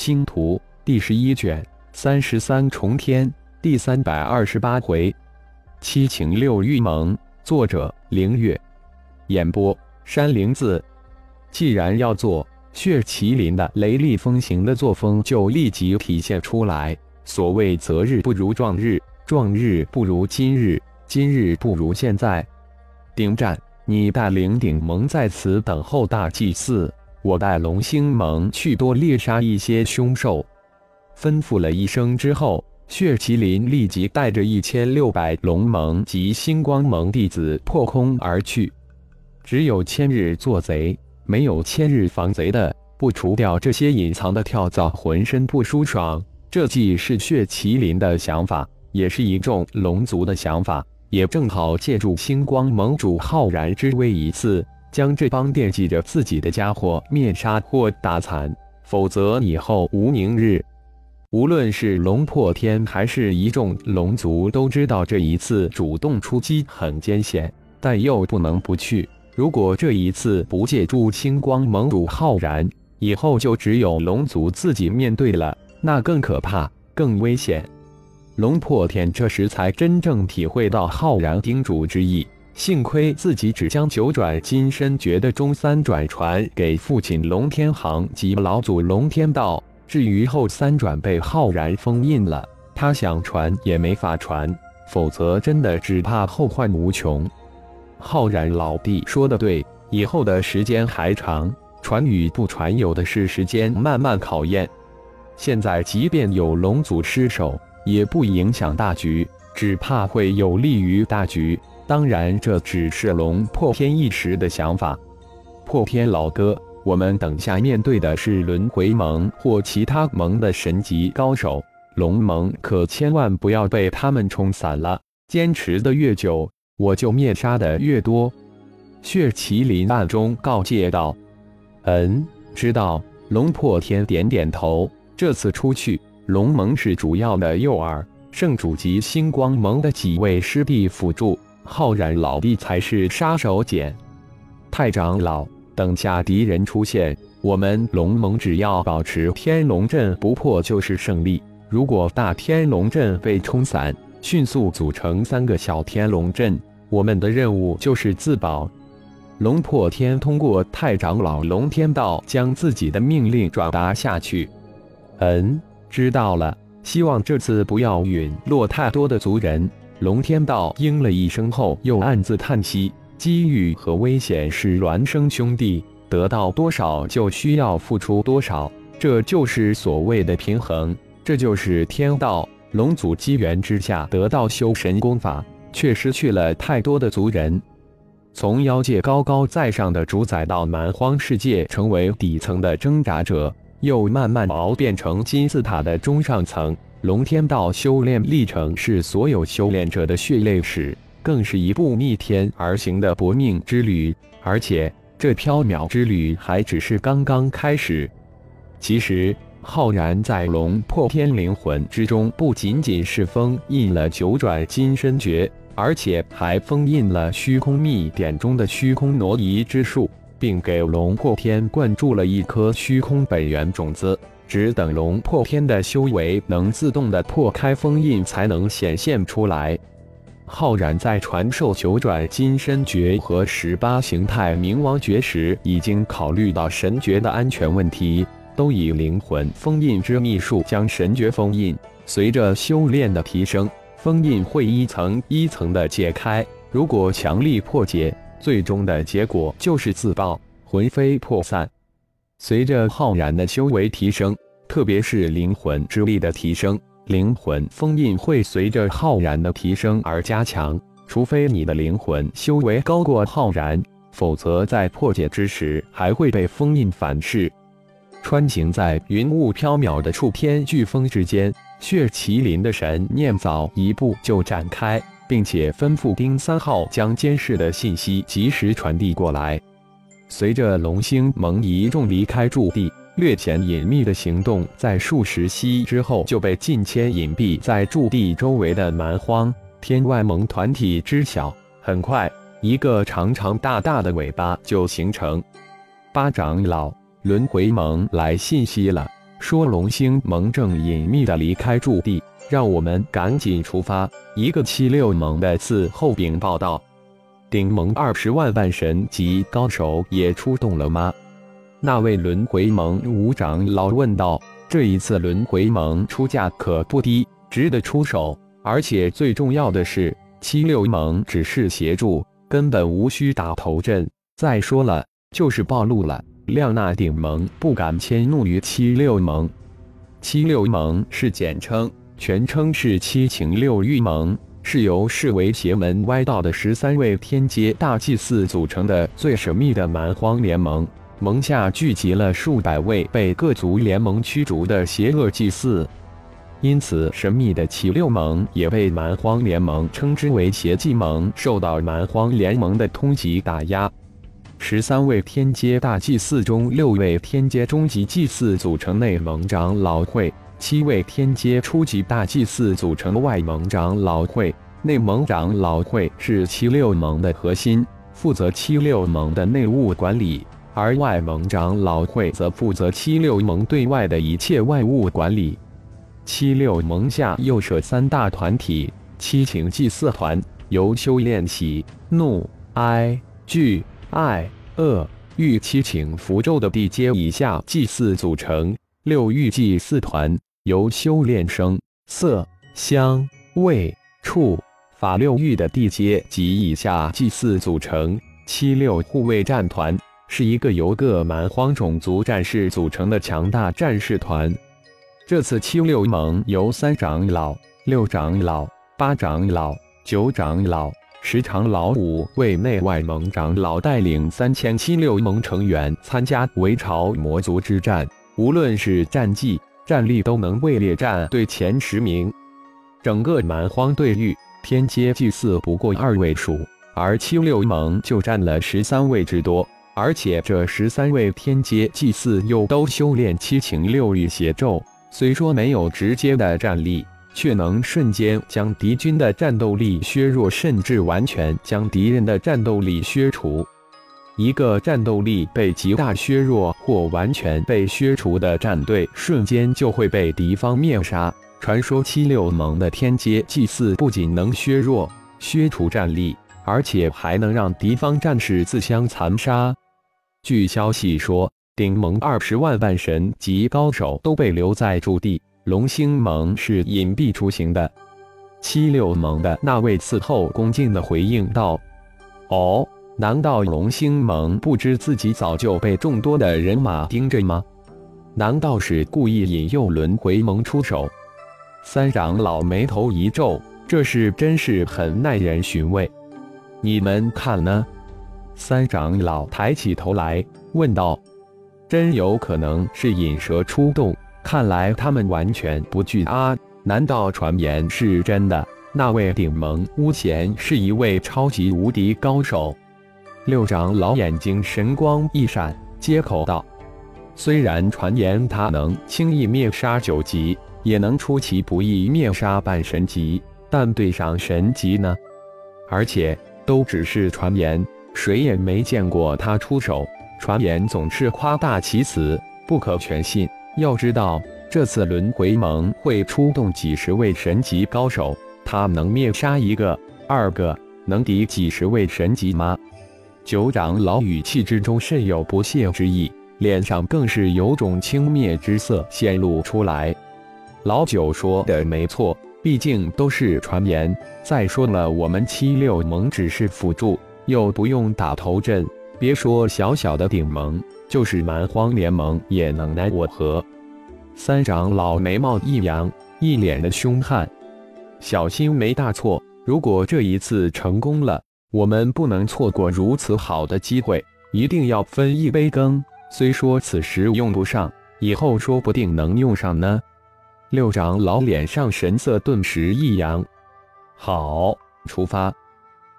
星图第十一卷三十三重天第三百二十八回，七情六欲盟。作者：凌月。演播：山灵子。既然要做，血麒麟的雷厉风行的作风就立即体现出来。所谓择日不如撞日，撞日不如今日，今日不如现在。顶战，你带领顶盟在此等候大祭祀。我带龙星盟去多猎杀一些凶兽，吩咐了一声之后，血麒麟立即带着一千六百龙盟及星光盟弟子破空而去。只有千日做贼，没有千日防贼的。不除掉这些隐藏的跳蚤，浑身不舒爽。这既是血麒麟的想法，也是一众龙族的想法，也正好借助星光盟主浩然之威一次。将这帮惦记着自己的家伙灭杀或打残，否则以后无宁日。无论是龙破天还是一众龙族，都知道这一次主动出击很艰险，但又不能不去。如果这一次不借助星光盟主浩然，以后就只有龙族自己面对了，那更可怕，更危险。龙破天这时才真正体会到浩然叮嘱之意。幸亏自己只将九转金身诀的中三转传给父亲龙天行及老祖龙天道，至于后三转被浩然封印了，他想传也没法传，否则真的只怕后患无穷。浩然老弟说的对，以后的时间还长，传与不传有的是时间慢慢考验。现在即便有龙祖失守，也不影响大局，只怕会有利于大局。当然，这只是龙破天一时的想法。破天老哥，我们等下面对的是轮回盟或其他盟的神级高手，龙盟可千万不要被他们冲散了。坚持的越久，我就灭杀的越多。血麒麟暗中告诫道：“嗯，知道。”龙破天点点头。这次出去，龙盟是主要的诱饵，圣主及星光盟的几位师弟辅助。浩然老弟才是杀手锏，太长老，等下敌人出现，我们龙盟只要保持天龙阵不破就是胜利。如果大天龙阵被冲散，迅速组成三个小天龙阵，我们的任务就是自保。龙破天通过太长老龙天道将自己的命令转达下去。嗯，知道了。希望这次不要陨落太多的族人。龙天道应了一声后，又暗自叹息：机遇和危险是孪生兄弟，得到多少就需要付出多少，这就是所谓的平衡，这就是天道。龙祖机缘之下得到修神功法，却失去了太多的族人。从妖界高高在上的主宰到蛮荒世界成为底层的挣扎者，又慢慢熬变成金字塔的中上层。龙天道修炼历程是所有修炼者的血泪史，更是一部逆天而行的搏命之旅。而且，这缥缈之旅还只是刚刚开始。其实，浩然在龙破天灵魂之中，不仅仅是封印了九转金身诀，而且还封印了虚空秘典中的虚空挪移之术，并给龙破天灌注了一颗虚空本源种子。只等龙破天的修为能自动的破开封印，才能显现出来。浩然在传授九转金身诀和十八形态冥王诀时，已经考虑到神诀的安全问题，都以灵魂封印之秘术将神诀封印。随着修炼的提升，封印会一层一层的解开。如果强力破解，最终的结果就是自爆，魂飞魄散。随着浩然的修为提升，特别是灵魂之力的提升，灵魂封印会随着浩然的提升而加强。除非你的灵魂修为高过浩然，否则在破解之时还会被封印反噬。穿行在云雾飘渺的触天飓风之间，血麒麟的神念早一步就展开，并且吩咐丁三号将监视的信息及时传递过来。随着龙星盟一众离开驻地，略显隐秘的行动在数十息之后就被近千隐蔽在驻地周围的蛮荒天外盟团体知晓。很快，一个长长大大的尾巴就形成。八长老，轮回盟来信息了。说龙星盟正隐秘的离开驻地，让我们赶紧出发。一个七六盟的伺候禀报道：“顶盟二十万万神级高手也出动了吗？”那位轮回盟五长老问道：“这一次轮回盟出价可不低，值得出手。而且最重要的是，七六盟只是协助，根本无需打头阵。再说了，就是暴露了。”亮那顶盟不敢迁怒于七六盟，七六盟是简称，全称是七情六欲盟，是由视为邪门歪道的十三位天阶大祭司组成的最神秘的蛮荒联盟。盟下聚集了数百位被各族联盟驱逐的邪恶祭司，因此神秘的七六盟也被蛮荒联盟称之为邪祭盟，受到蛮荒联盟的通缉打压。十三位天阶大祭司中，六位天阶中级祭司组成内盟长老会，七位天阶初级大祭司组成的外盟长老会。内盟长老会是七六盟的核心，负责七六盟的内务管理；而外盟长老会则负责七六盟对外的一切外务管理。七六盟下又设三大团体：七情祭祀团，由修炼喜、怒、哀、惧。爱、恶、欲七情符咒的地阶以下祭祀组成六欲祭祀团，由修炼声、色、香、味、触、法六欲的地阶及以下祭祀组成七六护卫战团，是一个由各蛮荒种族战士组成的强大战士团。这次七六盟由三长老、六长老、八长老、九长老。十长老五位内外盟长老带领三千七六盟成员参加围朝魔族之战，无论是战绩、战力都能位列战队前十名。整个蛮荒队域天阶祭祀不过二位数，而七六盟就占了十三位之多，而且这十三位天阶祭祀又都修炼七情六欲邪咒，虽说没有直接的战力。却能瞬间将敌军的战斗力削弱，甚至完全将敌人的战斗力削除。一个战斗力被极大削弱或完全被削除的战队，瞬间就会被敌方灭杀。传说七六盟的天阶祭祀不仅能削弱、削除战力，而且还能让敌方战士自相残杀。据消息说，顶盟二十万万神级高手都被留在驻地。龙星盟是隐蔽出行的，七六盟的那位伺候恭敬的回应道：“哦，难道龙星盟不知自己早就被众多的人马盯着吗？难道是故意引诱轮回盟出手？”三长老眉头一皱，这事真是很耐人寻味。你们看呢？三长老抬起头来问道：“真有可能是引蛇出洞。”看来他们完全不惧啊！难道传言是真的？那位顶盟巫贤是一位超级无敌高手。六长老眼睛神光一闪，接口道：“虽然传言他能轻易灭杀九级，也能出其不意灭杀半神级，但对上神级呢？而且都只是传言，谁也没见过他出手。传言总是夸大其词，不可全信。”要知道，这次轮回盟会出动几十位神级高手，他能灭杀一个、二个，能敌几十位神级吗？九长老语气之中甚有不屑之意，脸上更是有种轻蔑之色显露出来。老九说的没错，毕竟都是传言。再说了，我们七六盟只是辅助，又不用打头阵，别说小小的顶盟。就是蛮荒联盟也能奈我何？三长老眉毛一扬，一脸的凶悍。小心没大错，如果这一次成功了，我们不能错过如此好的机会，一定要分一杯羹。虽说此时用不上，以后说不定能用上呢。六长老脸上神色顿时一扬。好，出发。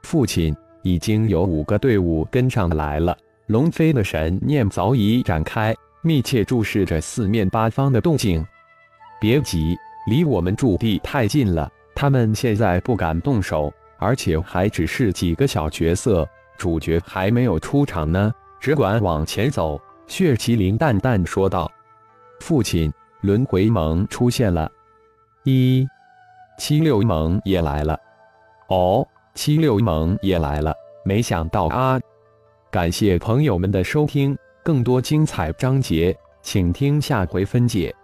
父亲已经有五个队伍跟上来了。龙飞的神念早已展开，密切注视着四面八方的动静。别急，离我们驻地太近了，他们现在不敢动手，而且还只是几个小角色，主角还没有出场呢，只管往前走。”血麒麟淡淡说道。“父亲，轮回盟出现了。一七六盟也来了。哦，七六盟也来了，没想到啊！感谢朋友们的收听，更多精彩章节，请听下回分解。